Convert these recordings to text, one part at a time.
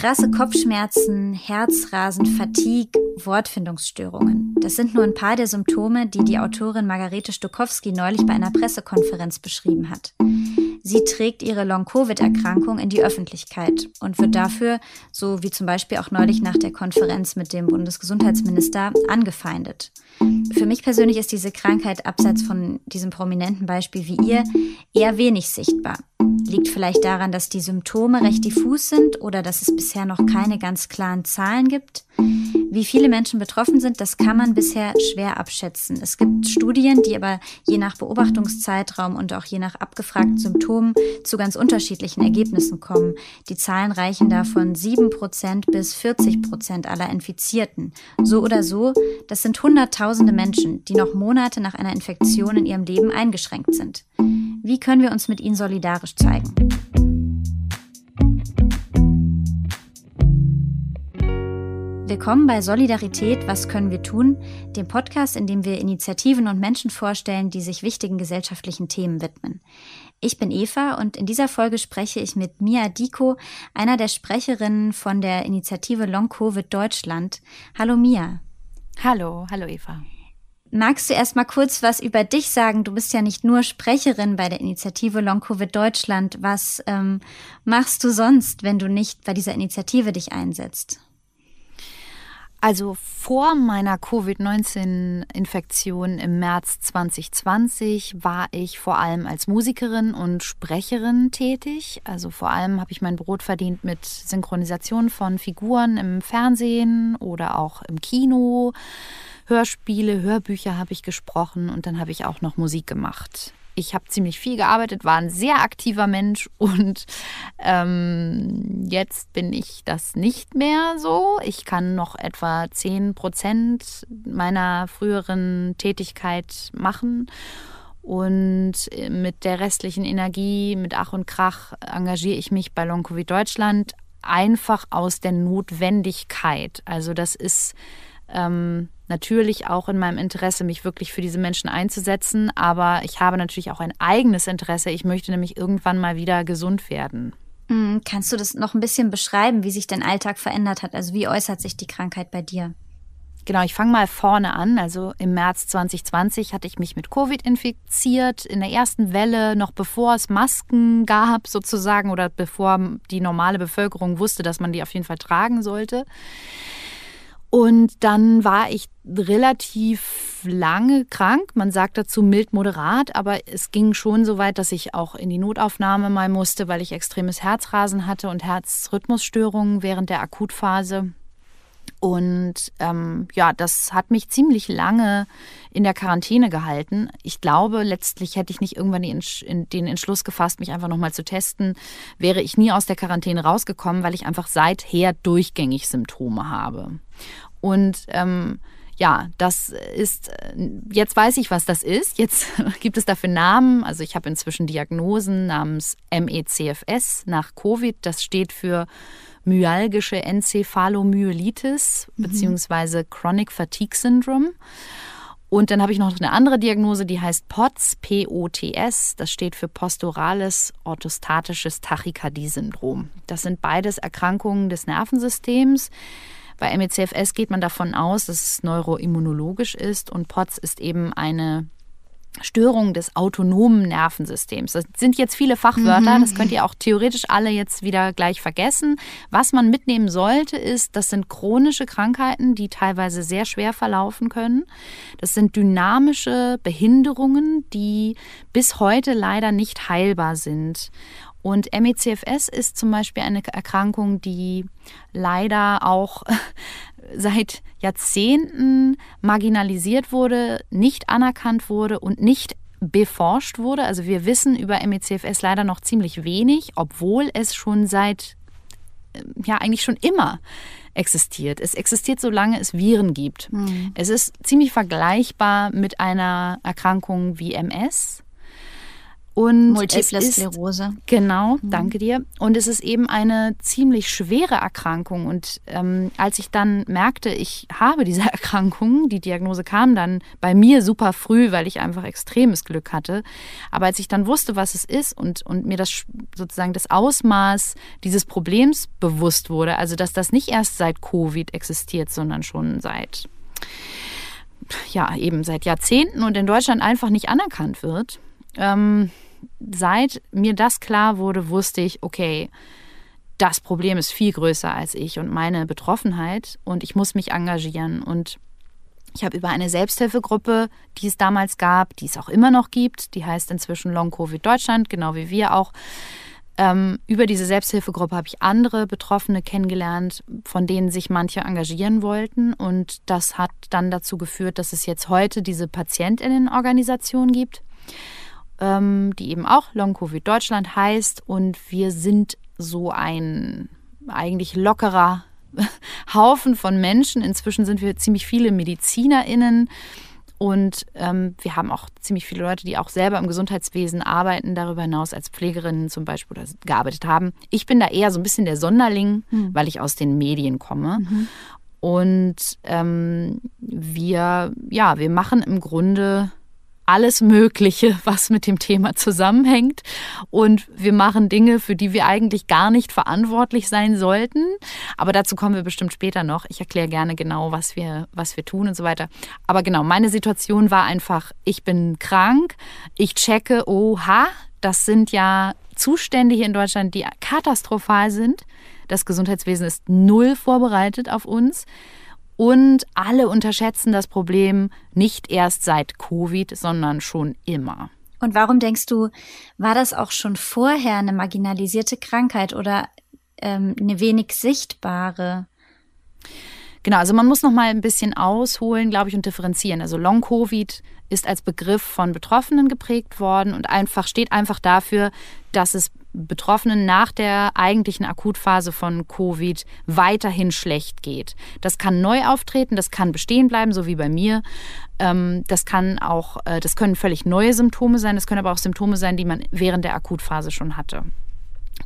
Krasse Kopfschmerzen, Herzrasen, Fatigue, Wortfindungsstörungen. Das sind nur ein paar der Symptome, die die Autorin Margarete Stokowski neulich bei einer Pressekonferenz beschrieben hat. Sie trägt ihre Long-Covid-Erkrankung in die Öffentlichkeit und wird dafür, so wie zum Beispiel auch neulich nach der Konferenz mit dem Bundesgesundheitsminister, angefeindet. Für mich persönlich ist diese Krankheit abseits von diesem prominenten Beispiel wie ihr eher wenig sichtbar. Liegt vielleicht daran, dass die Symptome recht diffus sind oder dass es bisher noch keine ganz klaren Zahlen gibt? Wie viele Menschen betroffen sind, das kann man bisher schwer abschätzen. Es gibt Studien, die aber je nach Beobachtungszeitraum und auch je nach abgefragten Symptomen zu ganz unterschiedlichen Ergebnissen kommen. Die Zahlen reichen da von 7% bis 40% aller Infizierten. So oder so, das sind Hunderttausende Menschen, die noch Monate nach einer Infektion in ihrem Leben eingeschränkt sind. Wie können wir uns mit ihnen solidarisch zeigen? Willkommen bei Solidarität, was können wir tun? Dem Podcast, in dem wir Initiativen und Menschen vorstellen, die sich wichtigen gesellschaftlichen Themen widmen. Ich bin Eva und in dieser Folge spreche ich mit Mia Diko, einer der Sprecherinnen von der Initiative Long Covid Deutschland. Hallo Mia. Hallo, hallo Eva. Magst du erst mal kurz was über dich sagen? Du bist ja nicht nur Sprecherin bei der Initiative Long Covid Deutschland. Was ähm, machst du sonst, wenn du nicht bei dieser Initiative dich einsetzt? Also vor meiner Covid-19-Infektion im März 2020 war ich vor allem als Musikerin und Sprecherin tätig. Also vor allem habe ich mein Brot verdient mit Synchronisation von Figuren im Fernsehen oder auch im Kino. Hörspiele, Hörbücher habe ich gesprochen und dann habe ich auch noch Musik gemacht ich habe ziemlich viel gearbeitet, war ein sehr aktiver Mensch und ähm, jetzt bin ich das nicht mehr so. Ich kann noch etwa 10 Prozent meiner früheren Tätigkeit machen. Und mit der restlichen Energie, mit Ach und Krach, engagiere ich mich bei Long Covid Deutschland einfach aus der Notwendigkeit. Also das ist ähm, natürlich auch in meinem Interesse, mich wirklich für diese Menschen einzusetzen. Aber ich habe natürlich auch ein eigenes Interesse. Ich möchte nämlich irgendwann mal wieder gesund werden. Hm, kannst du das noch ein bisschen beschreiben, wie sich dein Alltag verändert hat? Also wie äußert sich die Krankheit bei dir? Genau, ich fange mal vorne an. Also im März 2020 hatte ich mich mit Covid infiziert. In der ersten Welle, noch bevor es Masken gab sozusagen oder bevor die normale Bevölkerung wusste, dass man die auf jeden Fall tragen sollte. Und dann war ich relativ lange krank. Man sagt dazu mild moderat, aber es ging schon so weit, dass ich auch in die Notaufnahme mal musste, weil ich extremes Herzrasen hatte und Herzrhythmusstörungen während der Akutphase. Und ähm, ja, das hat mich ziemlich lange in der Quarantäne gehalten. Ich glaube, letztlich hätte ich nicht irgendwann den Entschluss gefasst, mich einfach nochmal zu testen, wäre ich nie aus der Quarantäne rausgekommen, weil ich einfach seither durchgängig Symptome habe. Und ähm, ja, das ist, jetzt weiß ich, was das ist. Jetzt gibt es dafür Namen. Also ich habe inzwischen Diagnosen namens MECFS nach Covid. Das steht für myalgische Enzephalomyelitis mhm. beziehungsweise Chronic Fatigue Syndrome. Und dann habe ich noch eine andere Diagnose, die heißt POTS, P-O-T-S. Das steht für posturales orthostatisches Tachykardie-Syndrom. Das sind beides Erkrankungen des Nervensystems. Bei MECFS geht man davon aus, dass es neuroimmunologisch ist und POTS ist eben eine Störung des autonomen Nervensystems. Das sind jetzt viele Fachwörter, mhm. das könnt ihr auch theoretisch alle jetzt wieder gleich vergessen. Was man mitnehmen sollte, ist, das sind chronische Krankheiten, die teilweise sehr schwer verlaufen können. Das sind dynamische Behinderungen, die bis heute leider nicht heilbar sind. Und MECFS ist zum Beispiel eine Erkrankung, die leider auch seit Jahrzehnten marginalisiert wurde, nicht anerkannt wurde und nicht beforscht wurde. Also wir wissen über MECFS leider noch ziemlich wenig, obwohl es schon seit, äh, ja eigentlich schon immer existiert. Es existiert, solange es Viren gibt. Mhm. Es ist ziemlich vergleichbar mit einer Erkrankung wie MS Und Multiple ist, Sklerose. Genau, mhm. danke dir. Und es ist eben eine ziemlich schwere Erkrankung. Und ähm, als ich dann merkte, ich habe diese Erkrankung, die Diagnose kam dann bei mir super früh, weil ich einfach extremes Glück hatte. Aber als ich dann wusste, was es ist und, und mir das sozusagen das Ausmaß dieses Problems bewusst wurde, also dass das nicht erst seit Covid existiert, sondern schon seit ja, eben seit Jahrzehnten und in Deutschland einfach nicht anerkannt wird. Ähm, seit mir das klar wurde, wusste ich, okay, das Problem ist viel größer als ich und meine Betroffenheit und ich muss mich engagieren. Und ich habe über eine Selbsthilfegruppe, die es damals gab, die es auch immer noch gibt, die heißt inzwischen Long Covid Deutschland, genau wie wir auch, ähm, über diese Selbsthilfegruppe habe ich andere Betroffene kennengelernt, von denen sich manche engagieren wollten. Und das hat dann dazu geführt, dass es jetzt heute diese Patientinnenorganisation gibt, ähm, die eben auch Long Covid Deutschland heißt. Und wir sind so ein eigentlich lockerer Haufen von Menschen. Inzwischen sind wir ziemlich viele MedizinerInnen und ähm, wir haben auch ziemlich viele Leute, die auch selber im Gesundheitswesen arbeiten, darüber hinaus als Pflegerinnen zum Beispiel oder gearbeitet haben. Ich bin da eher so ein bisschen der Sonderling, mhm. weil ich aus den Medien komme. Mhm. Und ähm, wir, ja, wir machen im Grunde alles Mögliche, was mit dem Thema zusammenhängt. Und wir machen Dinge, für die wir eigentlich gar nicht verantwortlich sein sollten. Aber dazu kommen wir bestimmt später noch. Ich erkläre gerne genau, was wir, was wir tun und so weiter. Aber genau, meine Situation war einfach, ich bin krank, ich checke, oha, das sind ja Zustände hier in Deutschland, die katastrophal sind. Das Gesundheitswesen ist null vorbereitet auf uns. Und alle unterschätzen das Problem nicht erst seit Covid, sondern schon immer. Und warum denkst du, war das auch schon vorher eine marginalisierte Krankheit oder ähm, eine wenig sichtbare? Genau, also man muss noch mal ein bisschen ausholen, glaube ich, und differenzieren. Also Long Covid ist als Begriff von Betroffenen geprägt worden und einfach steht einfach dafür, dass es Betroffenen nach der eigentlichen Akutphase von Covid weiterhin schlecht geht. Das kann neu auftreten, das kann bestehen bleiben, so wie bei mir. Ähm, das kann auch, äh, das können völlig neue Symptome sein, das können aber auch Symptome sein, die man während der Akutphase schon hatte.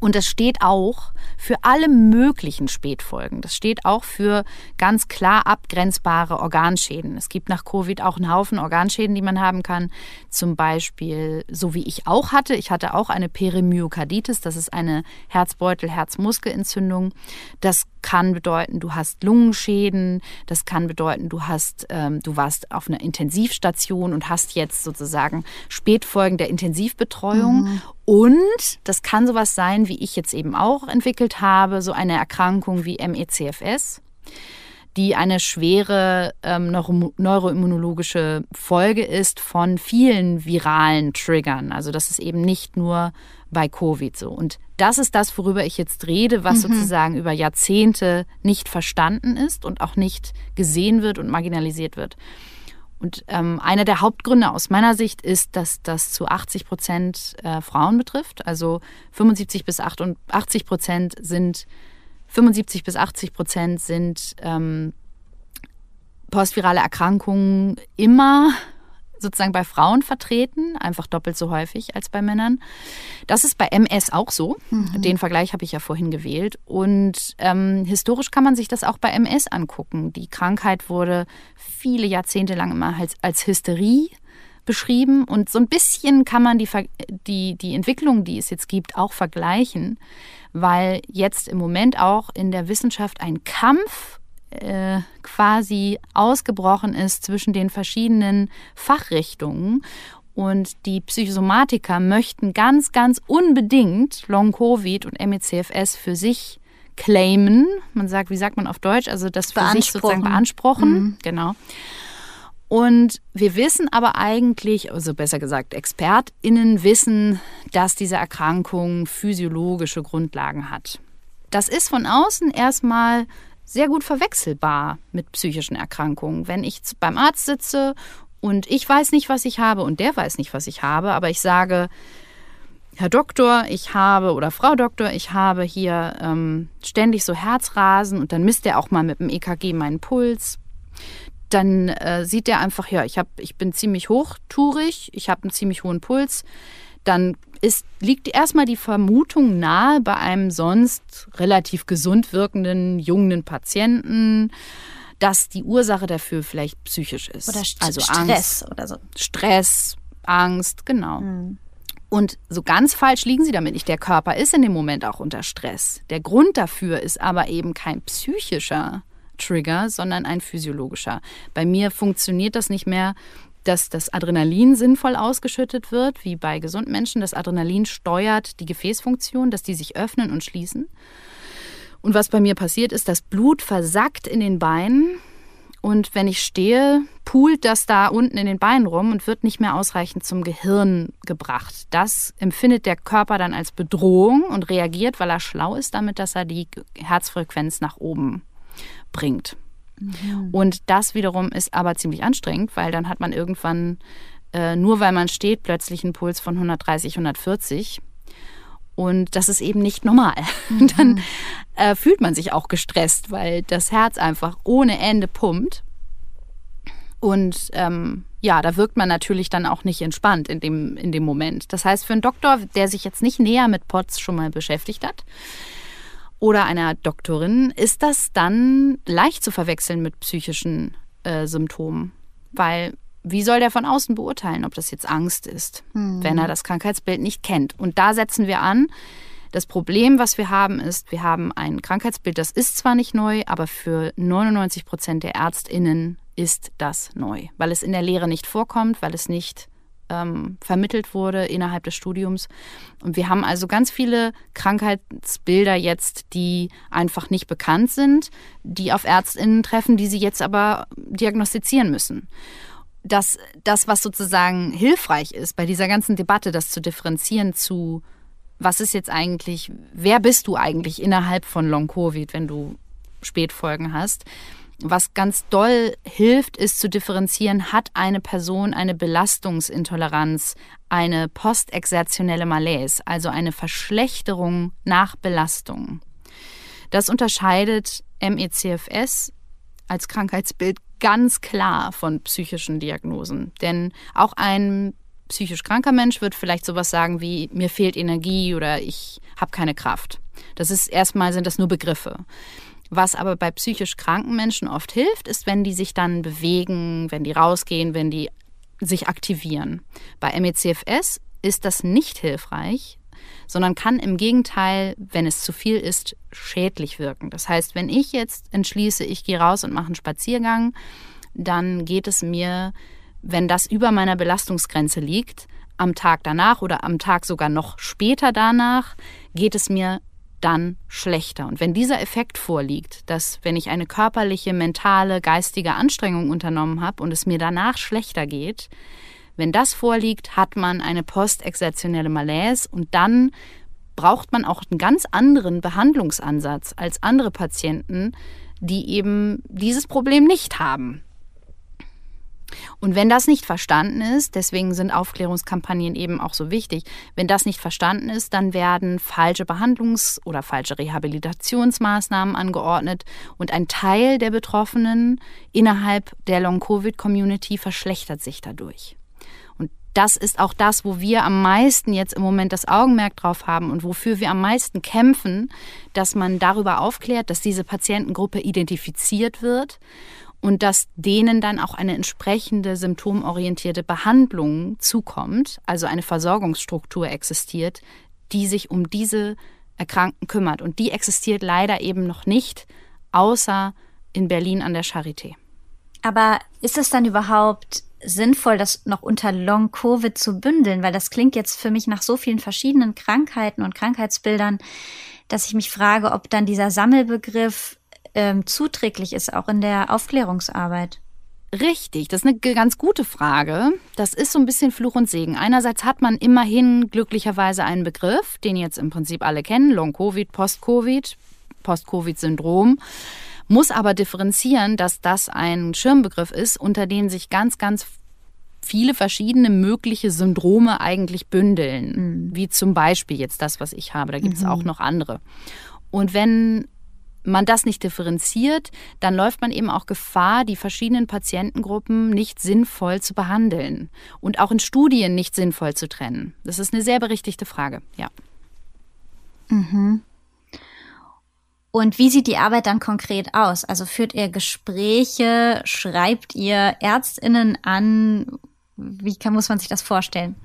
Und das steht auch für alle möglichen Spätfolgen. Das steht auch für ganz klar abgrenzbare Organschäden. Es gibt nach Covid auch einen Haufen Organschäden, die man haben kann. Zum Beispiel, so wie ich auch hatte. Ich hatte auch eine Perimyokarditis. Das ist eine Herzbeutel-Herzmuskelentzündung. Das kann bedeuten, du hast Lungenschäden. Das kann bedeuten, du hast, ähm, du warst auf einer Intensivstation und hast jetzt sozusagen Spätfolgen der Intensivbetreuung. Mhm. Und das kann sowas sein, wie ich jetzt eben auch entwickelt habe, so eine Erkrankung wie MECFS, die eine schwere ähm, neuro neuroimmunologische Folge ist von vielen viralen Triggern. Also das ist eben nicht nur bei Covid so. Und das ist das, worüber ich jetzt rede, was mhm. sozusagen über Jahrzehnte nicht verstanden ist und auch nicht gesehen wird und marginalisiert wird. Und ähm, einer der Hauptgründe aus meiner Sicht ist, dass das zu 80 Prozent äh, Frauen betrifft. Also 75 bis 88 Prozent sind 75 bis 80 Prozent sind ähm, postvirale Erkrankungen immer sozusagen bei Frauen vertreten, einfach doppelt so häufig als bei Männern. Das ist bei MS auch so. Mhm. Den Vergleich habe ich ja vorhin gewählt. Und ähm, historisch kann man sich das auch bei MS angucken. Die Krankheit wurde viele Jahrzehnte lang immer als, als Hysterie beschrieben. Und so ein bisschen kann man die, die, die Entwicklung, die es jetzt gibt, auch vergleichen, weil jetzt im Moment auch in der Wissenschaft ein Kampf äh, quasi ausgebrochen ist zwischen den verschiedenen Fachrichtungen. Und die Psychosomatiker möchten ganz, ganz unbedingt Long-Covid und MECFS für sich claimen. Man sagt, wie sagt man auf Deutsch? Also das für sich sozusagen beanspruchen. Mhm. Genau. Und wir wissen aber eigentlich, also besser gesagt, ExpertInnen wissen, dass diese Erkrankung physiologische Grundlagen hat. Das ist von außen erstmal sehr gut verwechselbar mit psychischen Erkrankungen. Wenn ich beim Arzt sitze und ich weiß nicht, was ich habe und der weiß nicht, was ich habe, aber ich sage, Herr Doktor, ich habe oder Frau Doktor, ich habe hier ähm, ständig so Herzrasen und dann misst er auch mal mit dem EKG meinen Puls. Dann äh, sieht er einfach, ja, ich, hab, ich bin ziemlich hochtourig, ich habe einen ziemlich hohen Puls dann ist, liegt erstmal die Vermutung nahe bei einem sonst relativ gesund wirkenden jungen Patienten, dass die Ursache dafür vielleicht psychisch ist. Oder St also Stress Angst, oder so. Stress, Angst, genau. Mhm. Und so ganz falsch liegen sie damit nicht. Der Körper ist in dem Moment auch unter Stress. Der Grund dafür ist aber eben kein psychischer Trigger, sondern ein physiologischer. Bei mir funktioniert das nicht mehr, dass das Adrenalin sinnvoll ausgeschüttet wird, wie bei gesunden Menschen. Das Adrenalin steuert die Gefäßfunktion, dass die sich öffnen und schließen. Und was bei mir passiert ist, das Blut versackt in den Beinen und wenn ich stehe, poolt das da unten in den Beinen rum und wird nicht mehr ausreichend zum Gehirn gebracht. Das empfindet der Körper dann als Bedrohung und reagiert, weil er schlau ist, damit, dass er die Herzfrequenz nach oben bringt. Mhm. Und das wiederum ist aber ziemlich anstrengend, weil dann hat man irgendwann, äh, nur weil man steht, plötzlich einen Puls von 130, 140. Und das ist eben nicht normal. Mhm. Dann äh, fühlt man sich auch gestresst, weil das Herz einfach ohne Ende pumpt. Und ähm, ja, da wirkt man natürlich dann auch nicht entspannt in dem, in dem Moment. Das heißt, für einen Doktor, der sich jetzt nicht näher mit POTS schon mal beschäftigt hat, oder einer Doktorin, ist das dann leicht zu verwechseln mit psychischen äh, Symptomen. Weil wie soll der von außen beurteilen, ob das jetzt Angst ist, mhm. wenn er das Krankheitsbild nicht kennt? Und da setzen wir an. Das Problem, was wir haben, ist, wir haben ein Krankheitsbild, das ist zwar nicht neu, aber für 99 Prozent der ÄrztInnen ist das neu, weil es in der Lehre nicht vorkommt, weil es nicht ähm, vermittelt wurde innerhalb des Studiums. Und wir haben also ganz viele Krankheitsbilder jetzt, die einfach nicht bekannt sind, die auf ÄrztInnen treffen, die sie jetzt aber diagnostizieren müssen dass das, was sozusagen hilfreich ist bei dieser ganzen Debatte, das zu differenzieren zu, was ist jetzt eigentlich, wer bist du eigentlich innerhalb von Long-Covid, wenn du Spätfolgen hast, was ganz doll hilft, ist zu differenzieren, hat eine Person eine Belastungsintoleranz, eine postexertionelle Malaise, also eine Verschlechterung nach Belastung. Das unterscheidet MECFS als Krankheitsbild ganz klar von psychischen Diagnosen. Denn auch ein psychisch kranker Mensch wird vielleicht sowas sagen wie mir fehlt Energie oder ich habe keine Kraft. Das ist erstmal sind das nur Begriffe. Was aber bei psychisch kranken Menschen oft hilft, ist, wenn die sich dann bewegen, wenn die rausgehen, wenn die sich aktivieren. Bei MECFS ist das nicht hilfreich, sondern kann im Gegenteil, wenn es zu viel ist, schädlich wirken. Das heißt, wenn ich jetzt entschließe, ich gehe raus und mache einen Spaziergang, dann geht es mir, wenn das über meiner Belastungsgrenze liegt, am Tag danach oder am Tag sogar noch später danach, geht es mir dann schlechter. Und wenn dieser Effekt vorliegt, dass wenn ich eine körperliche, mentale, geistige Anstrengung unternommen habe und es mir danach schlechter geht, wenn das vorliegt, hat man eine postexertionelle Malaise und dann braucht man auch einen ganz anderen Behandlungsansatz als andere Patienten, die eben dieses Problem nicht haben. Und wenn das nicht verstanden ist, deswegen sind Aufklärungskampagnen eben auch so wichtig, wenn das nicht verstanden ist, dann werden falsche Behandlungs- oder falsche Rehabilitationsmaßnahmen angeordnet und ein Teil der Betroffenen innerhalb der Long-Covid-Community verschlechtert sich dadurch. Das ist auch das, wo wir am meisten jetzt im Moment das Augenmerk drauf haben und wofür wir am meisten kämpfen, dass man darüber aufklärt, dass diese Patientengruppe identifiziert wird und dass denen dann auch eine entsprechende symptomorientierte Behandlung zukommt, also eine Versorgungsstruktur existiert, die sich um diese Erkrankten kümmert. Und die existiert leider eben noch nicht, außer in Berlin an der Charité. Aber ist es dann überhaupt sinnvoll, das noch unter Long-Covid zu bündeln, weil das klingt jetzt für mich nach so vielen verschiedenen Krankheiten und Krankheitsbildern, dass ich mich frage, ob dann dieser Sammelbegriff ähm, zuträglich ist, auch in der Aufklärungsarbeit. Richtig, das ist eine ganz gute Frage. Das ist so ein bisschen Fluch und Segen. Einerseits hat man immerhin glücklicherweise einen Begriff, den jetzt im Prinzip alle kennen, Long-Covid, Post-Covid, Post-Covid-Syndrom muss aber differenzieren, dass das ein Schirmbegriff ist, unter dem sich ganz, ganz viele verschiedene mögliche Syndrome eigentlich bündeln. Mhm. Wie zum Beispiel jetzt das, was ich habe. Da gibt es mhm. auch noch andere. Und wenn man das nicht differenziert, dann läuft man eben auch Gefahr, die verschiedenen Patientengruppen nicht sinnvoll zu behandeln und auch in Studien nicht sinnvoll zu trennen. Das ist eine sehr berichtigte Frage, ja. Mhm. Und wie sieht die Arbeit dann konkret aus? Also führt ihr Gespräche, schreibt ihr Ärztinnen an? Wie kann, muss man sich das vorstellen?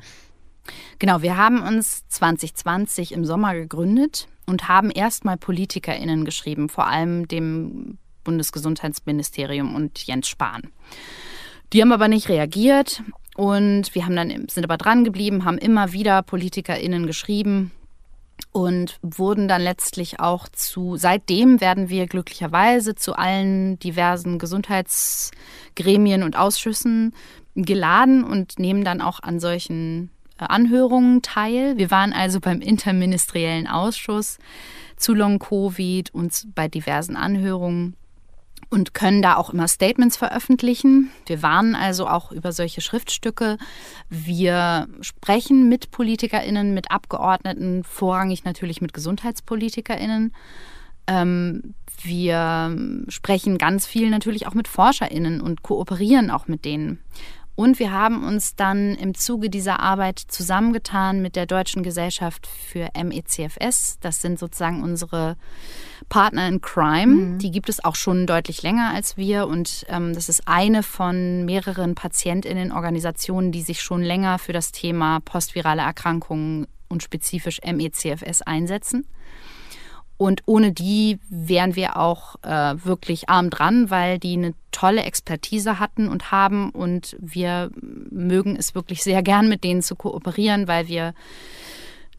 Genau, wir haben uns 2020 im Sommer gegründet und haben erstmal PolitikerInnen geschrieben, vor allem dem Bundesgesundheitsministerium und Jens Spahn. Die haben aber nicht reagiert und wir haben dann, sind aber dran geblieben, haben immer wieder PolitikerInnen geschrieben und wurden dann letztlich auch zu, seitdem werden wir glücklicherweise zu allen diversen Gesundheitsgremien und Ausschüssen geladen und nehmen dann auch an solchen Anhörungen teil. Wir waren also beim interministeriellen Ausschuss zu Long-Covid und bei diversen Anhörungen und können da auch immer Statements veröffentlichen. Wir warnen also auch über solche Schriftstücke. Wir sprechen mit PolitikerInnen, mit Abgeordneten, vorrangig natürlich mit GesundheitspolitikerInnen. Ähm, wir sprechen ganz viel natürlich auch mit ForscherInnen und kooperieren auch mit denen. Und wir haben uns dann im Zuge dieser Arbeit zusammengetan mit der Deutschen Gesellschaft für MECFS. Das sind sozusagen unsere Partner in Crime. Mhm. Die gibt es auch schon deutlich länger als wir. Und ähm, das ist eine von mehreren PatientInnen-Organisationen, die sich schon länger für das Thema postvirale Erkrankungen und spezifisch MECFS einsetzen. Und ohne die wären wir auch äh, wirklich arm dran, weil die eine tolle Expertise hatten und haben. Und wir mögen es wirklich sehr gern, mit denen zu kooperieren, weil wir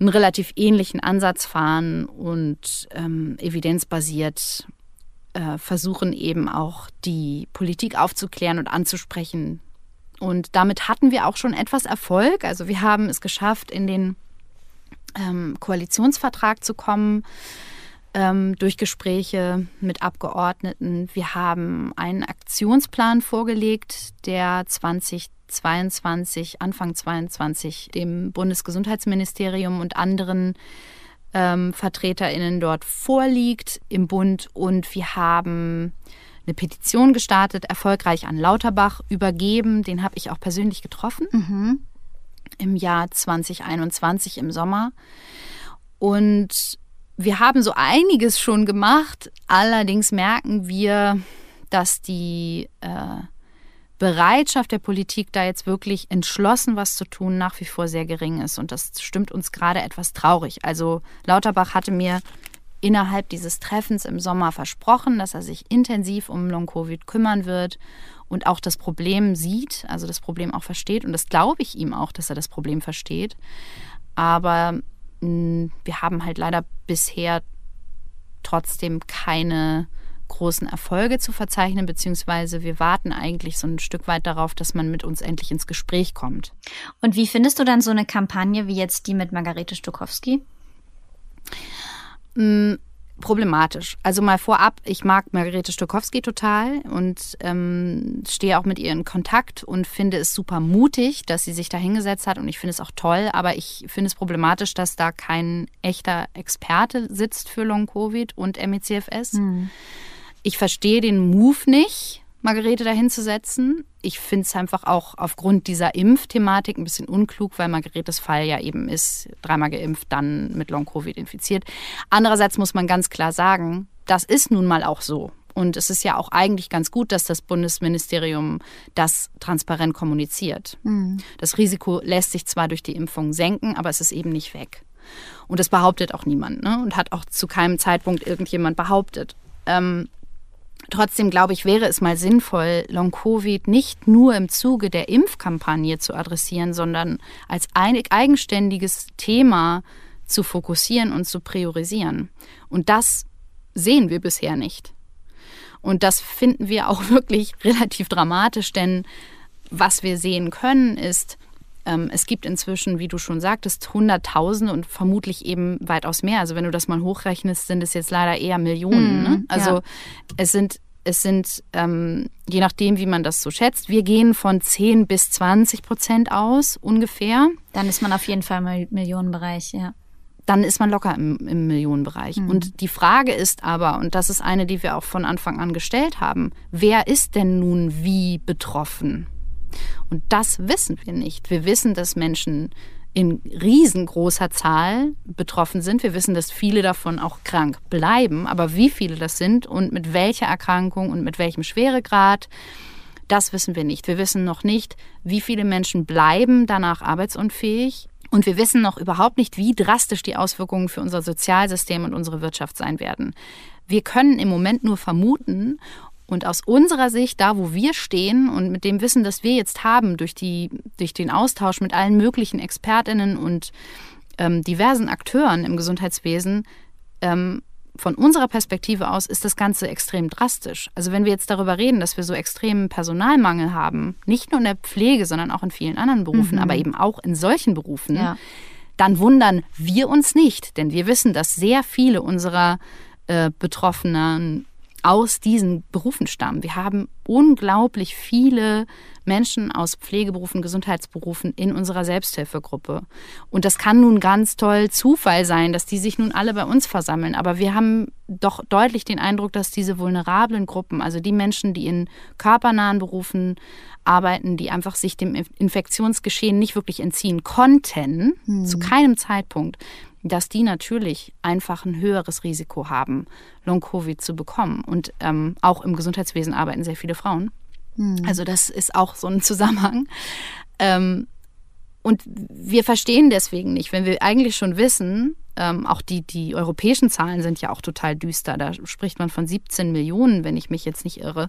einen relativ ähnlichen Ansatz fahren und ähm, evidenzbasiert äh, versuchen eben auch die Politik aufzuklären und anzusprechen. Und damit hatten wir auch schon etwas Erfolg. Also wir haben es geschafft, in den ähm, Koalitionsvertrag zu kommen ähm, durch Gespräche mit Abgeordneten. Wir haben einen Aktionsplan vorgelegt, der 2022, Anfang 2022 dem Bundesgesundheitsministerium und anderen ähm, VertreterInnen dort vorliegt im Bund. Und wir haben eine Petition gestartet, erfolgreich an Lauterbach übergeben. Den habe ich auch persönlich getroffen mhm. im Jahr 2021 im Sommer. Und wir haben so einiges schon gemacht, allerdings merken wir, dass die äh, Bereitschaft der Politik, da jetzt wirklich entschlossen was zu tun, nach wie vor sehr gering ist. Und das stimmt uns gerade etwas traurig. Also Lauterbach hatte mir innerhalb dieses Treffens im Sommer versprochen, dass er sich intensiv um Long-Covid kümmern wird und auch das Problem sieht, also das Problem auch versteht. Und das glaube ich ihm auch, dass er das Problem versteht. Aber wir haben halt leider bisher trotzdem keine großen Erfolge zu verzeichnen, beziehungsweise wir warten eigentlich so ein Stück weit darauf, dass man mit uns endlich ins Gespräch kommt. Und wie findest du dann so eine Kampagne wie jetzt die mit Margarete Stokowski? Problematisch. Also mal vorab, ich mag Margarete Stokowski total und ähm, stehe auch mit ihr in Kontakt und finde es super mutig, dass sie sich da hingesetzt hat und ich finde es auch toll, aber ich finde es problematisch, dass da kein echter Experte sitzt für Long-Covid und MECFS. Mhm. Ich verstehe den Move nicht, Margarete dahinzusetzen. Ich finde es einfach auch aufgrund dieser Impfthematik ein bisschen unklug, weil Margaretes Fall ja eben ist, dreimal geimpft, dann mit Long-Covid infiziert. Andererseits muss man ganz klar sagen, das ist nun mal auch so. Und es ist ja auch eigentlich ganz gut, dass das Bundesministerium das transparent kommuniziert. Mhm. Das Risiko lässt sich zwar durch die Impfung senken, aber es ist eben nicht weg. Und das behauptet auch niemand ne? und hat auch zu keinem Zeitpunkt irgendjemand behauptet. Ähm, Trotzdem glaube ich, wäre es mal sinnvoll, Long-Covid nicht nur im Zuge der Impfkampagne zu adressieren, sondern als ein eigenständiges Thema zu fokussieren und zu priorisieren. Und das sehen wir bisher nicht. Und das finden wir auch wirklich relativ dramatisch, denn was wir sehen können, ist, es gibt inzwischen, wie du schon sagtest, Hunderttausende und vermutlich eben weitaus mehr. Also wenn du das mal hochrechnest, sind es jetzt leider eher Millionen. Mm, ne? Also ja. es sind es sind, ähm, je nachdem, wie man das so schätzt, wir gehen von 10 bis 20 Prozent aus, ungefähr. Dann ist man auf jeden Fall im Millionenbereich, ja. dann ist man locker im, im Millionenbereich. Mhm. Und die Frage ist aber, und das ist eine, die wir auch von Anfang an gestellt haben, wer ist denn nun wie betroffen? Und das wissen wir nicht. Wir wissen, dass Menschen in riesengroßer Zahl betroffen sind. Wir wissen, dass viele davon auch krank bleiben. Aber wie viele das sind und mit welcher Erkrankung und mit welchem Schweregrad, das wissen wir nicht. Wir wissen noch nicht, wie viele Menschen bleiben danach arbeitsunfähig. Und wir wissen noch überhaupt nicht, wie drastisch die Auswirkungen für unser Sozialsystem und unsere Wirtschaft sein werden. Wir können im Moment nur vermuten und aus unserer Sicht, da wo wir stehen und mit dem Wissen, das wir jetzt haben, durch, die, durch den Austausch mit allen möglichen Expertinnen und ähm, diversen Akteuren im Gesundheitswesen, ähm, von unserer Perspektive aus ist das Ganze extrem drastisch. Also wenn wir jetzt darüber reden, dass wir so extremen Personalmangel haben, nicht nur in der Pflege, sondern auch in vielen anderen Berufen, mhm. aber eben auch in solchen Berufen, ja. dann wundern wir uns nicht, denn wir wissen, dass sehr viele unserer äh, Betroffenen aus diesen Berufen stammen. Wir haben unglaublich viele Menschen aus Pflegeberufen, Gesundheitsberufen in unserer Selbsthilfegruppe. Und das kann nun ganz toll Zufall sein, dass die sich nun alle bei uns versammeln. Aber wir haben doch deutlich den Eindruck, dass diese vulnerablen Gruppen, also die Menschen, die in körpernahen Berufen arbeiten, die einfach sich dem Infektionsgeschehen nicht wirklich entziehen konnten, mhm. zu keinem Zeitpunkt, dass die natürlich einfach ein höheres Risiko haben, Long-Covid zu bekommen. Und ähm, auch im Gesundheitswesen arbeiten sehr viele Frauen. Mhm. Also das ist auch so ein Zusammenhang. Ähm, und wir verstehen deswegen nicht, wenn wir eigentlich schon wissen, ähm, auch die, die europäischen Zahlen sind ja auch total düster. Da spricht man von 17 Millionen, wenn ich mich jetzt nicht irre,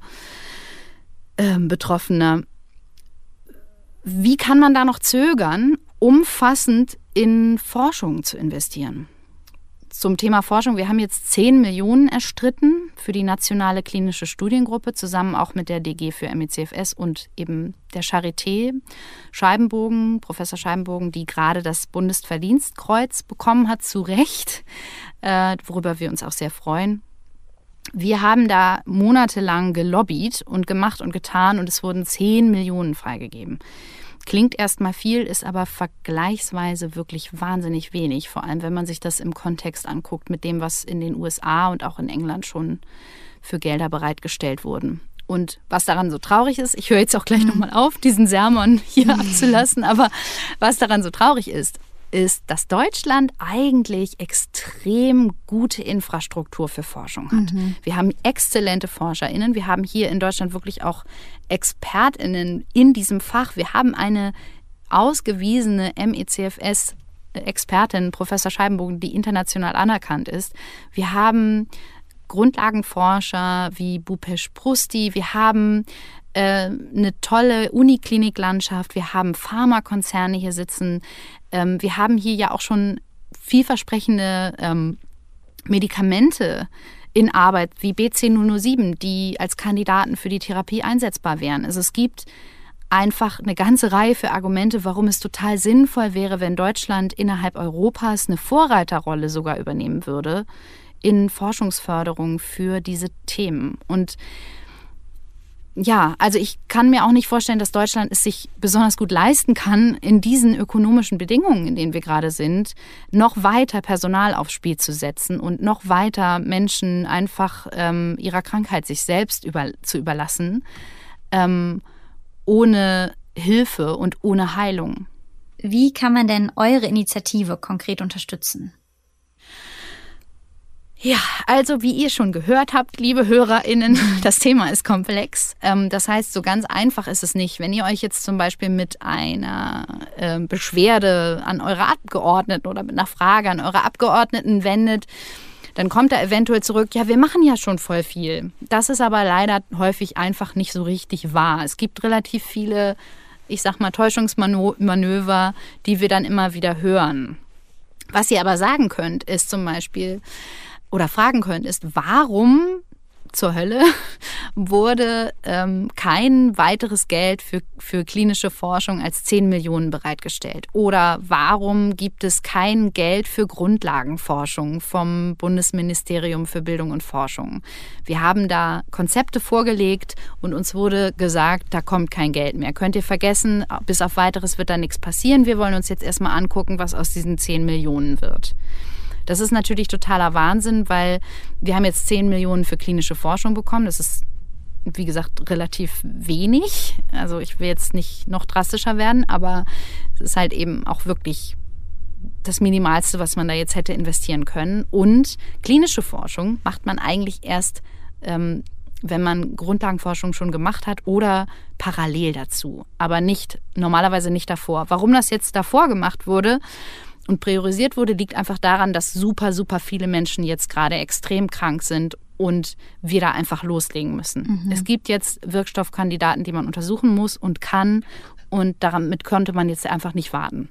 ähm, Betroffene. Wie kann man da noch zögern, umfassend in Forschung zu investieren. Zum Thema Forschung, wir haben jetzt 10 Millionen erstritten für die nationale klinische Studiengruppe, zusammen auch mit der DG für MECFS und eben der Charité Scheibenbogen, Professor Scheibenbogen, die gerade das Bundesverdienstkreuz bekommen hat, zu Recht, äh, worüber wir uns auch sehr freuen. Wir haben da monatelang gelobbyt und gemacht und getan und es wurden 10 Millionen freigegeben. Klingt erstmal viel, ist aber vergleichsweise wirklich wahnsinnig wenig, vor allem wenn man sich das im Kontext anguckt mit dem, was in den USA und auch in England schon für Gelder bereitgestellt wurden. Und was daran so traurig ist, ich höre jetzt auch gleich nochmal auf, diesen Sermon hier abzulassen, aber was daran so traurig ist, ist, dass Deutschland eigentlich extrem gute Infrastruktur für Forschung hat. Mhm. Wir haben exzellente ForscherInnen. Wir haben hier in Deutschland wirklich auch ExpertInnen in diesem Fach. Wir haben eine ausgewiesene MECFS Expertin, Professor Scheibenbogen, die international anerkannt ist. Wir haben Grundlagenforscher wie Bupesh Prusti. Wir haben eine tolle Unikliniklandschaft. Wir haben Pharmakonzerne hier sitzen. Ähm, wir haben hier ja auch schon vielversprechende ähm, Medikamente in Arbeit wie BC007, die als Kandidaten für die Therapie einsetzbar wären. Also es gibt einfach eine ganze Reihe für Argumente, warum es total sinnvoll wäre, wenn Deutschland innerhalb Europas eine Vorreiterrolle sogar übernehmen würde in Forschungsförderung für diese Themen. Und ja, also ich kann mir auch nicht vorstellen, dass Deutschland es sich besonders gut leisten kann, in diesen ökonomischen Bedingungen, in denen wir gerade sind, noch weiter Personal aufs Spiel zu setzen und noch weiter Menschen einfach ähm, ihrer Krankheit sich selbst über, zu überlassen, ähm, ohne Hilfe und ohne Heilung. Wie kann man denn eure Initiative konkret unterstützen? Ja, also wie ihr schon gehört habt, liebe HörerInnen, das Thema ist komplex. Ähm, das heißt, so ganz einfach ist es nicht. Wenn ihr euch jetzt zum Beispiel mit einer ähm, Beschwerde an eure Abgeordneten oder mit einer Frage an eure Abgeordneten wendet, dann kommt da eventuell zurück, ja, wir machen ja schon voll viel. Das ist aber leider häufig einfach nicht so richtig wahr. Es gibt relativ viele, ich sag mal, Täuschungsmanöver, die wir dann immer wieder hören. Was ihr aber sagen könnt, ist zum Beispiel, oder fragen könnt, ist, warum zur Hölle wurde ähm, kein weiteres Geld für, für klinische Forschung als 10 Millionen bereitgestellt? Oder warum gibt es kein Geld für Grundlagenforschung vom Bundesministerium für Bildung und Forschung? Wir haben da Konzepte vorgelegt und uns wurde gesagt, da kommt kein Geld mehr. Könnt ihr vergessen, bis auf weiteres wird da nichts passieren. Wir wollen uns jetzt erstmal angucken, was aus diesen 10 Millionen wird. Das ist natürlich totaler Wahnsinn, weil wir haben jetzt 10 Millionen für klinische Forschung bekommen. Das ist, wie gesagt, relativ wenig. Also ich will jetzt nicht noch drastischer werden, aber es ist halt eben auch wirklich das Minimalste, was man da jetzt hätte investieren können. Und klinische Forschung macht man eigentlich erst, ähm, wenn man Grundlagenforschung schon gemacht hat oder parallel dazu, aber nicht normalerweise nicht davor. Warum das jetzt davor gemacht wurde, und priorisiert wurde, liegt einfach daran, dass super, super viele Menschen jetzt gerade extrem krank sind und wir da einfach loslegen müssen. Mhm. Es gibt jetzt Wirkstoffkandidaten, die man untersuchen muss und kann und damit konnte man jetzt einfach nicht warten.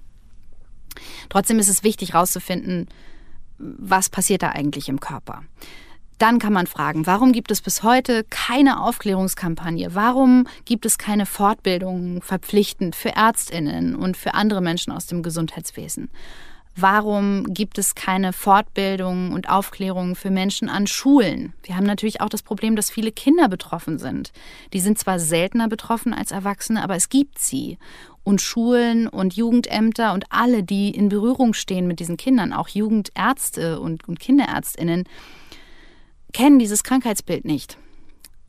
Trotzdem ist es wichtig herauszufinden, was passiert da eigentlich im Körper. Dann kann man fragen, warum gibt es bis heute keine Aufklärungskampagne? Warum gibt es keine Fortbildung verpflichtend für Ärztinnen und für andere Menschen aus dem Gesundheitswesen? Warum gibt es keine Fortbildung und Aufklärung für Menschen an Schulen? Wir haben natürlich auch das Problem, dass viele Kinder betroffen sind. Die sind zwar seltener betroffen als Erwachsene, aber es gibt sie. Und Schulen und Jugendämter und alle, die in Berührung stehen mit diesen Kindern, auch Jugendärzte und, und Kinderärztinnen, kennen dieses Krankheitsbild nicht.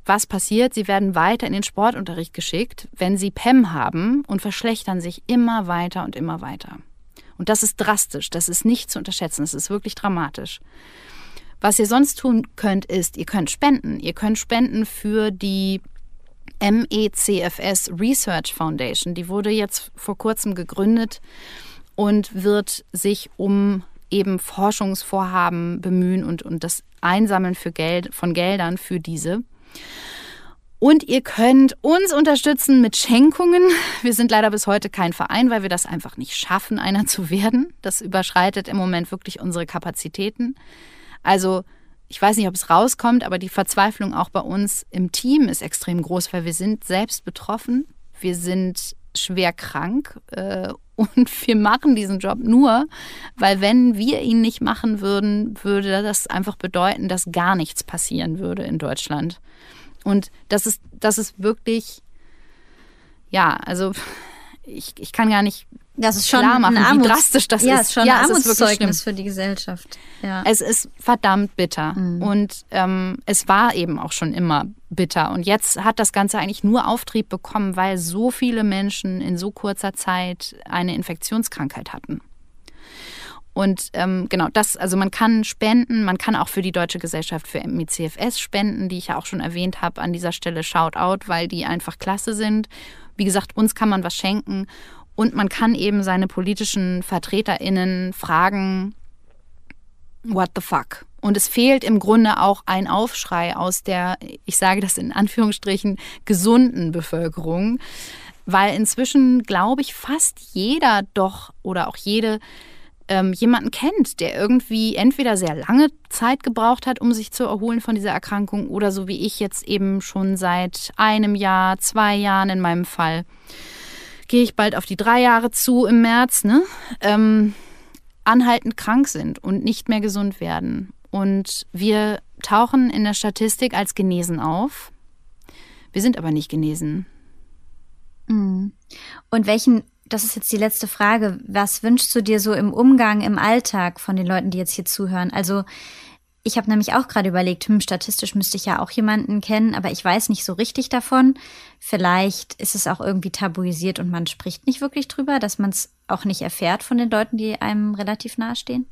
Was passiert? Sie werden weiter in den Sportunterricht geschickt, wenn sie PEM haben und verschlechtern sich immer weiter und immer weiter. Und das ist drastisch, das ist nicht zu unterschätzen, das ist wirklich dramatisch. Was ihr sonst tun könnt, ist, ihr könnt spenden. Ihr könnt spenden für die MECFS Research Foundation. Die wurde jetzt vor kurzem gegründet und wird sich um eben Forschungsvorhaben bemühen und, und das Einsammeln für Geld, von Geldern für diese. Und ihr könnt uns unterstützen mit Schenkungen. Wir sind leider bis heute kein Verein, weil wir das einfach nicht schaffen, einer zu werden. Das überschreitet im Moment wirklich unsere Kapazitäten. Also ich weiß nicht, ob es rauskommt, aber die Verzweiflung auch bei uns im Team ist extrem groß, weil wir sind selbst betroffen. Wir sind schwer krank äh, und wir machen diesen Job nur, weil wenn wir ihn nicht machen würden, würde das einfach bedeuten, dass gar nichts passieren würde in Deutschland. Und das ist, das ist wirklich, ja, also ich, ich kann gar nicht das ist schon klar machen, ein Armuts wie drastisch das ja, ist. ist schon ja, ein Armutszeugnis für die Gesellschaft. Ja. Es ist verdammt bitter. Mhm. Und ähm, es war eben auch schon immer bitter. Und jetzt hat das Ganze eigentlich nur Auftrieb bekommen, weil so viele Menschen in so kurzer Zeit eine Infektionskrankheit hatten. Und ähm, genau das, also man kann spenden, man kann auch für die Deutsche Gesellschaft für MICFS spenden, die ich ja auch schon erwähnt habe. An dieser Stelle Shoutout, weil die einfach klasse sind. Wie gesagt, uns kann man was schenken und man kann eben seine politischen VertreterInnen fragen, what the fuck? Und es fehlt im Grunde auch ein Aufschrei aus der, ich sage das in Anführungsstrichen, gesunden Bevölkerung, weil inzwischen, glaube ich, fast jeder doch oder auch jede ähm, jemanden kennt, der irgendwie entweder sehr lange Zeit gebraucht hat, um sich zu erholen von dieser Erkrankung oder so wie ich jetzt eben schon seit einem Jahr, zwei Jahren in meinem Fall gehe ich bald auf die drei Jahre zu im März, ne? Ähm, anhaltend krank sind und nicht mehr gesund werden. Und wir tauchen in der Statistik als genesen auf. Wir sind aber nicht genesen. Mhm. Und welchen, das ist jetzt die letzte Frage, was wünschst du dir so im Umgang, im Alltag von den Leuten, die jetzt hier zuhören? Also ich habe nämlich auch gerade überlegt, hm, statistisch müsste ich ja auch jemanden kennen, aber ich weiß nicht so richtig davon. Vielleicht ist es auch irgendwie tabuisiert und man spricht nicht wirklich drüber, dass man es auch nicht erfährt von den Leuten, die einem relativ nahestehen.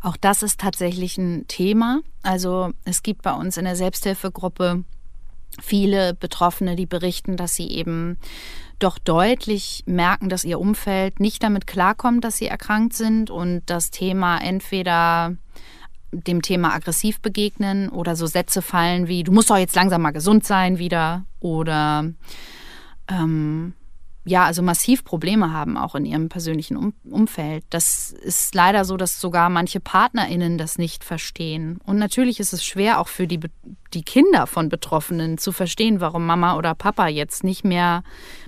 Auch das ist tatsächlich ein Thema. Also es gibt bei uns in der Selbsthilfegruppe viele Betroffene, die berichten, dass sie eben doch deutlich merken, dass ihr Umfeld nicht damit klarkommt, dass sie erkrankt sind und das Thema entweder dem Thema aggressiv begegnen oder so Sätze fallen wie, du musst doch jetzt langsam mal gesund sein wieder oder ähm, ja, also massiv Probleme haben, auch in ihrem persönlichen um Umfeld. Das ist leider so, dass sogar manche PartnerInnen das nicht verstehen. Und natürlich ist es schwer, auch für die, die Kinder von Betroffenen zu verstehen, warum Mama oder Papa jetzt nicht mehr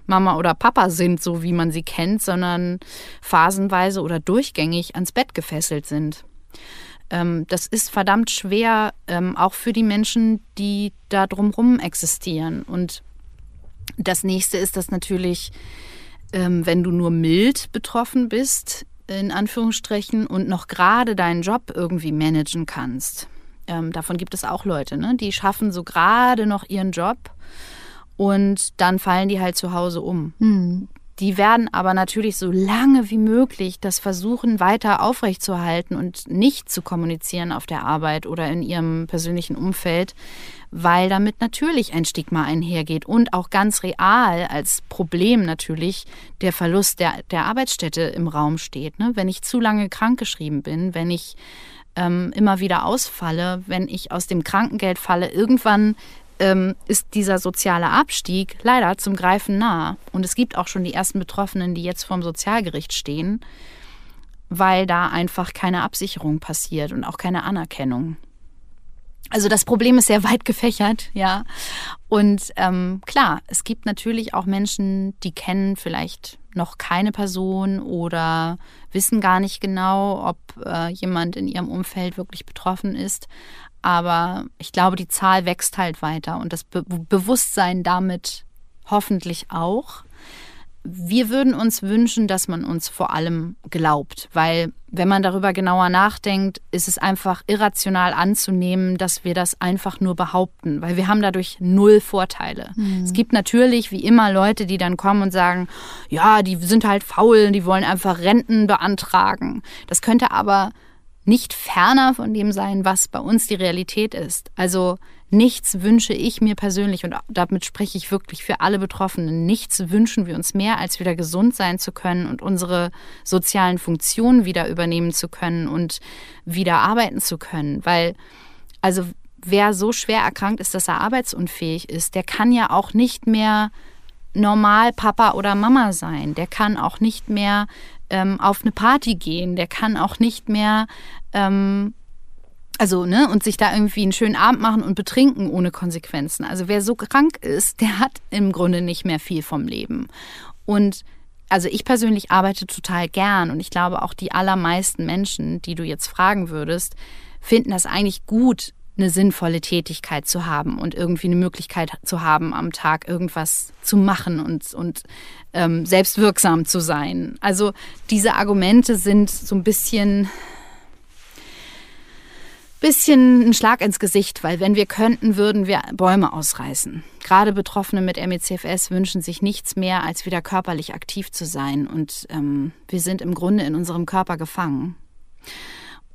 Mama oder Papa sind, so wie man sie kennt, sondern phasenweise oder durchgängig ans Bett gefesselt sind. Ähm, das ist verdammt schwer, ähm, auch für die Menschen, die da drumherum existieren. Und das nächste ist, dass natürlich, ähm, wenn du nur mild betroffen bist, in Anführungsstrichen, und noch gerade deinen Job irgendwie managen kannst. Ähm, davon gibt es auch Leute, ne? die schaffen so gerade noch ihren Job und dann fallen die halt zu Hause um. Mhm. Die werden aber natürlich so lange wie möglich das versuchen, weiter aufrechtzuerhalten und nicht zu kommunizieren auf der Arbeit oder in ihrem persönlichen Umfeld, weil damit natürlich ein Stigma einhergeht und auch ganz real als Problem natürlich der Verlust der, der Arbeitsstätte im Raum steht. Ne? Wenn ich zu lange krankgeschrieben bin, wenn ich ähm, immer wieder ausfalle, wenn ich aus dem Krankengeld falle, irgendwann ähm, ist dieser soziale Abstieg leider zum Greifen nah. Und es gibt auch schon die ersten Betroffenen, die jetzt vorm Sozialgericht stehen, weil da einfach keine Absicherung passiert und auch keine Anerkennung. Also das Problem ist sehr weit gefächert, ja. Und ähm, klar, es gibt natürlich auch Menschen, die kennen vielleicht noch keine Person oder wissen gar nicht genau, ob äh, jemand in ihrem Umfeld wirklich betroffen ist. Aber ich glaube, die Zahl wächst halt weiter und das Be Bewusstsein damit hoffentlich auch. Wir würden uns wünschen, dass man uns vor allem glaubt, weil wenn man darüber genauer nachdenkt, ist es einfach irrational anzunehmen, dass wir das einfach nur behaupten, weil wir haben dadurch null Vorteile. Mhm. Es gibt natürlich wie immer Leute, die dann kommen und sagen, ja, die sind halt faul, die wollen einfach Renten beantragen. Das könnte aber nicht ferner von dem sein, was bei uns die Realität ist. Also nichts wünsche ich mir persönlich und damit spreche ich wirklich für alle Betroffenen. Nichts wünschen wir uns mehr, als wieder gesund sein zu können und unsere sozialen Funktionen wieder übernehmen zu können und wieder arbeiten zu können. Weil, also wer so schwer erkrankt ist, dass er arbeitsunfähig ist, der kann ja auch nicht mehr normal Papa oder Mama sein. Der kann auch nicht mehr ähm, auf eine Party gehen, der kann auch nicht mehr, ähm, also, ne, und sich da irgendwie einen schönen Abend machen und betrinken ohne Konsequenzen. Also wer so krank ist, der hat im Grunde nicht mehr viel vom Leben. Und also ich persönlich arbeite total gern und ich glaube auch die allermeisten Menschen, die du jetzt fragen würdest, finden das eigentlich gut, eine sinnvolle Tätigkeit zu haben und irgendwie eine Möglichkeit zu haben, am Tag irgendwas zu machen und, und ähm, selbstwirksam zu sein. Also diese Argumente sind so ein bisschen, bisschen ein Schlag ins Gesicht, weil wenn wir könnten, würden wir Bäume ausreißen. Gerade Betroffene mit MECFS wünschen sich nichts mehr, als wieder körperlich aktiv zu sein und ähm, wir sind im Grunde in unserem Körper gefangen.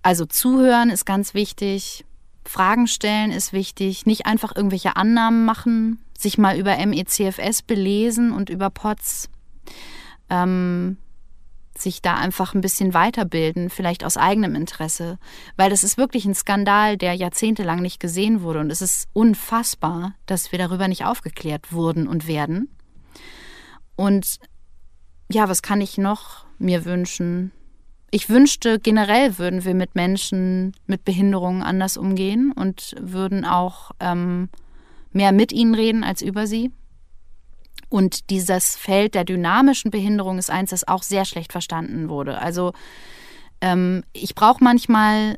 Also zuhören ist ganz wichtig, Fragen stellen ist wichtig, nicht einfach irgendwelche Annahmen machen, sich mal über MECFS belesen und über POTS, ähm, sich da einfach ein bisschen weiterbilden, vielleicht aus eigenem Interesse, weil das ist wirklich ein Skandal, der jahrzehntelang nicht gesehen wurde und es ist unfassbar, dass wir darüber nicht aufgeklärt wurden und werden. Und ja, was kann ich noch mir wünschen? Ich wünschte, generell würden wir mit Menschen mit Behinderungen anders umgehen und würden auch ähm, mehr mit ihnen reden als über sie. Und dieses Feld der dynamischen Behinderung ist eins, das auch sehr schlecht verstanden wurde. Also ähm, ich brauche manchmal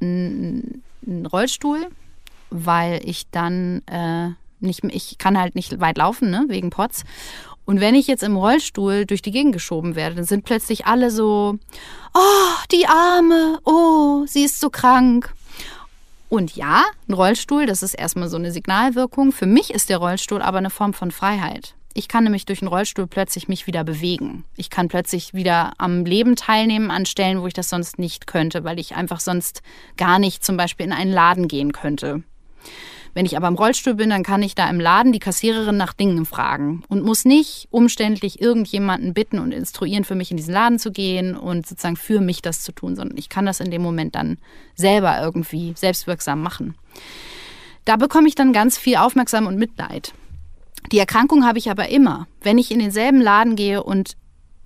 einen Rollstuhl, weil ich dann äh, nicht, ich kann halt nicht weit laufen, ne, wegen Pots. Und wenn ich jetzt im Rollstuhl durch die Gegend geschoben werde, dann sind plötzlich alle so, oh, die Arme, oh, sie ist so krank. Und ja, ein Rollstuhl, das ist erstmal so eine Signalwirkung. Für mich ist der Rollstuhl aber eine Form von Freiheit. Ich kann nämlich durch den Rollstuhl plötzlich mich wieder bewegen. Ich kann plötzlich wieder am Leben teilnehmen an Stellen, wo ich das sonst nicht könnte, weil ich einfach sonst gar nicht zum Beispiel in einen Laden gehen könnte. Wenn ich aber im Rollstuhl bin, dann kann ich da im Laden die Kassiererin nach Dingen fragen und muss nicht umständlich irgendjemanden bitten und instruieren, für mich in diesen Laden zu gehen und sozusagen für mich das zu tun, sondern ich kann das in dem Moment dann selber irgendwie selbstwirksam machen. Da bekomme ich dann ganz viel Aufmerksam und Mitleid. Die Erkrankung habe ich aber immer. Wenn ich in denselben Laden gehe und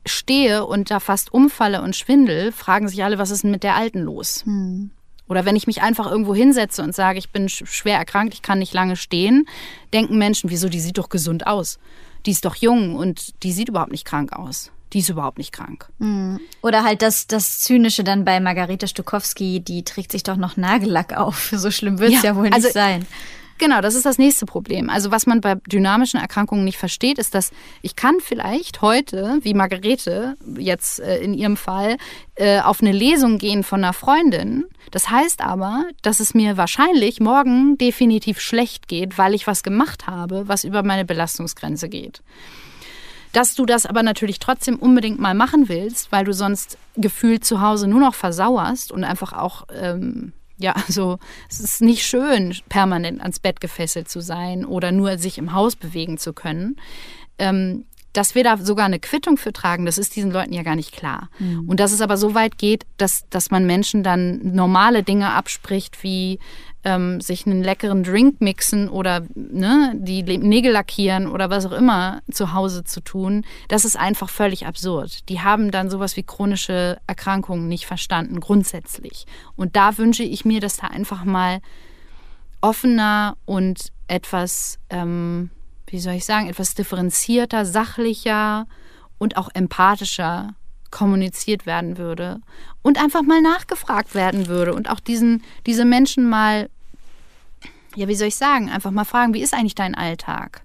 stehe und da fast umfalle und schwindel, fragen sich alle, was ist denn mit der Alten los? Hm. Oder wenn ich mich einfach irgendwo hinsetze und sage, ich bin schwer erkrankt, ich kann nicht lange stehen, denken Menschen, wieso, die sieht doch gesund aus. Die ist doch jung und die sieht überhaupt nicht krank aus. Die ist überhaupt nicht krank. Hm. Oder halt das, das Zynische dann bei Margarete Stukowski, die trägt sich doch noch Nagellack auf. So schlimm wird es ja, ja, wohl nicht also, sein. Genau, das ist das nächste Problem. Also was man bei dynamischen Erkrankungen nicht versteht, ist, dass ich kann vielleicht heute, wie Margarete jetzt äh, in ihrem Fall, äh, auf eine Lesung gehen von einer Freundin. Das heißt aber, dass es mir wahrscheinlich morgen definitiv schlecht geht, weil ich was gemacht habe, was über meine Belastungsgrenze geht. Dass du das aber natürlich trotzdem unbedingt mal machen willst, weil du sonst gefühlt zu Hause nur noch versauerst und einfach auch ähm, ja, also es ist nicht schön, permanent ans Bett gefesselt zu sein oder nur sich im Haus bewegen zu können. Ähm, dass wir da sogar eine Quittung für tragen, das ist diesen Leuten ja gar nicht klar. Mhm. Und dass es aber so weit geht, dass, dass man Menschen dann normale Dinge abspricht, wie ähm, sich einen leckeren Drink mixen oder ne, die Nägel lackieren oder was auch immer zu Hause zu tun, das ist einfach völlig absurd. Die haben dann sowas wie chronische Erkrankungen nicht verstanden, grundsätzlich. Und da wünsche ich mir, dass da einfach mal offener und etwas, ähm, wie soll ich sagen, etwas differenzierter, sachlicher und auch empathischer kommuniziert werden würde und einfach mal nachgefragt werden würde und auch diesen, diese Menschen mal ja, wie soll ich sagen, einfach mal fragen, wie ist eigentlich dein Alltag?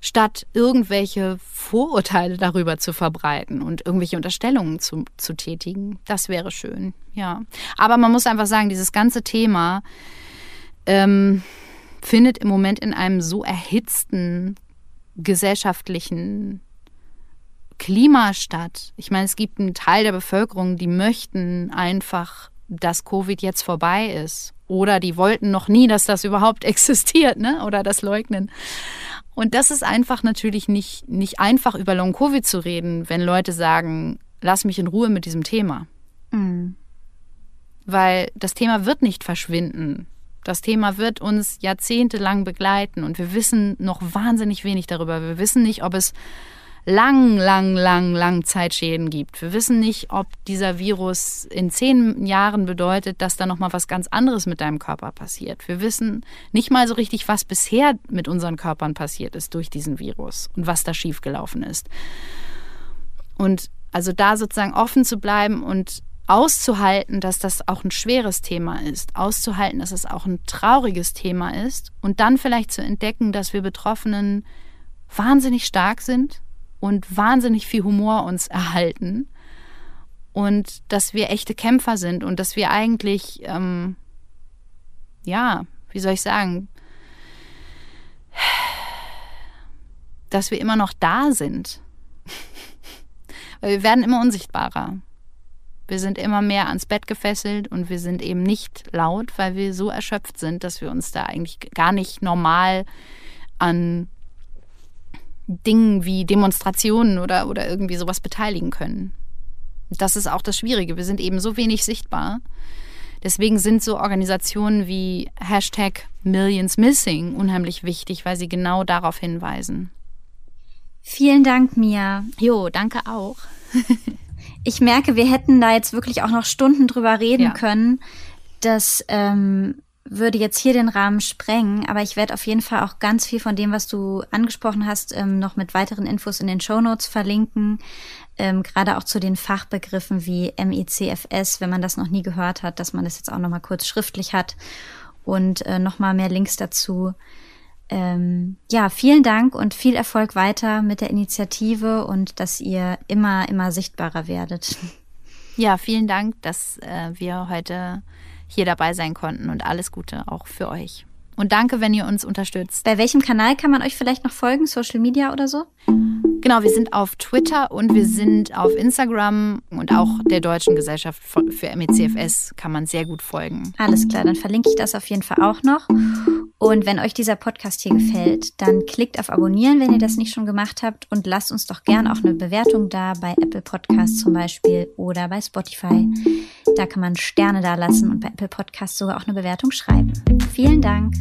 Statt irgendwelche Vorurteile darüber zu verbreiten und irgendwelche Unterstellungen zu, zu tätigen. Das wäre schön, ja. Aber man muss einfach sagen, dieses ganze Thema ähm, findet im Moment in einem so erhitzten gesellschaftlichen Klima statt. Ich meine, es gibt einen Teil der Bevölkerung, die möchten einfach, dass Covid jetzt vorbei ist oder die wollten noch nie, dass das überhaupt existiert, ne? Oder das leugnen. Und das ist einfach natürlich nicht, nicht einfach, über Long-Covid zu reden, wenn Leute sagen, lass mich in Ruhe mit diesem Thema. Mhm. Weil das Thema wird nicht verschwinden. Das Thema wird uns jahrzehntelang begleiten und wir wissen noch wahnsinnig wenig darüber. Wir wissen nicht, ob es lang, lang, lang, lang Zeitschäden gibt. Wir wissen nicht, ob dieser Virus in zehn Jahren bedeutet, dass da nochmal was ganz anderes mit deinem Körper passiert. Wir wissen nicht mal so richtig, was bisher mit unseren Körpern passiert ist durch diesen Virus und was da schiefgelaufen ist. Und also da sozusagen offen zu bleiben und auszuhalten, dass das auch ein schweres Thema ist, auszuhalten, dass es auch ein trauriges Thema ist und dann vielleicht zu entdecken, dass wir Betroffenen wahnsinnig stark sind, und wahnsinnig viel Humor uns erhalten und dass wir echte Kämpfer sind und dass wir eigentlich, ähm, ja, wie soll ich sagen, dass wir immer noch da sind. Weil wir werden immer unsichtbarer. Wir sind immer mehr ans Bett gefesselt und wir sind eben nicht laut, weil wir so erschöpft sind, dass wir uns da eigentlich gar nicht normal an Dingen wie Demonstrationen oder, oder irgendwie sowas beteiligen können. Das ist auch das Schwierige. Wir sind eben so wenig sichtbar. Deswegen sind so Organisationen wie Hashtag Millions Missing unheimlich wichtig, weil sie genau darauf hinweisen. Vielen Dank, Mia. Jo, danke auch. ich merke, wir hätten da jetzt wirklich auch noch Stunden drüber reden ja. können. Das ähm, würde jetzt hier den Rahmen sprengen, aber ich werde auf jeden Fall auch ganz viel von dem, was du angesprochen hast, ähm, noch mit weiteren Infos in den Show Notes verlinken. Ähm, Gerade auch zu den Fachbegriffen wie MECFS, wenn man das noch nie gehört hat, dass man das jetzt auch noch mal kurz schriftlich hat und äh, noch mal mehr Links dazu. Ähm, ja, vielen Dank und viel Erfolg weiter mit der Initiative und dass ihr immer, immer sichtbarer werdet. Ja, vielen Dank, dass äh, wir heute hier dabei sein konnten und alles Gute auch für euch. Und danke, wenn ihr uns unterstützt. Bei welchem Kanal kann man euch vielleicht noch folgen? Social Media oder so? Genau, wir sind auf Twitter und wir sind auf Instagram und auch der Deutschen Gesellschaft für MECFS kann man sehr gut folgen. Alles klar, dann verlinke ich das auf jeden Fall auch noch. Und wenn euch dieser Podcast hier gefällt, dann klickt auf Abonnieren, wenn ihr das nicht schon gemacht habt und lasst uns doch gern auch eine Bewertung da bei Apple Podcasts zum Beispiel oder bei Spotify. Da kann man Sterne da lassen und bei Apple Podcasts sogar auch eine Bewertung schreiben. Vielen Dank.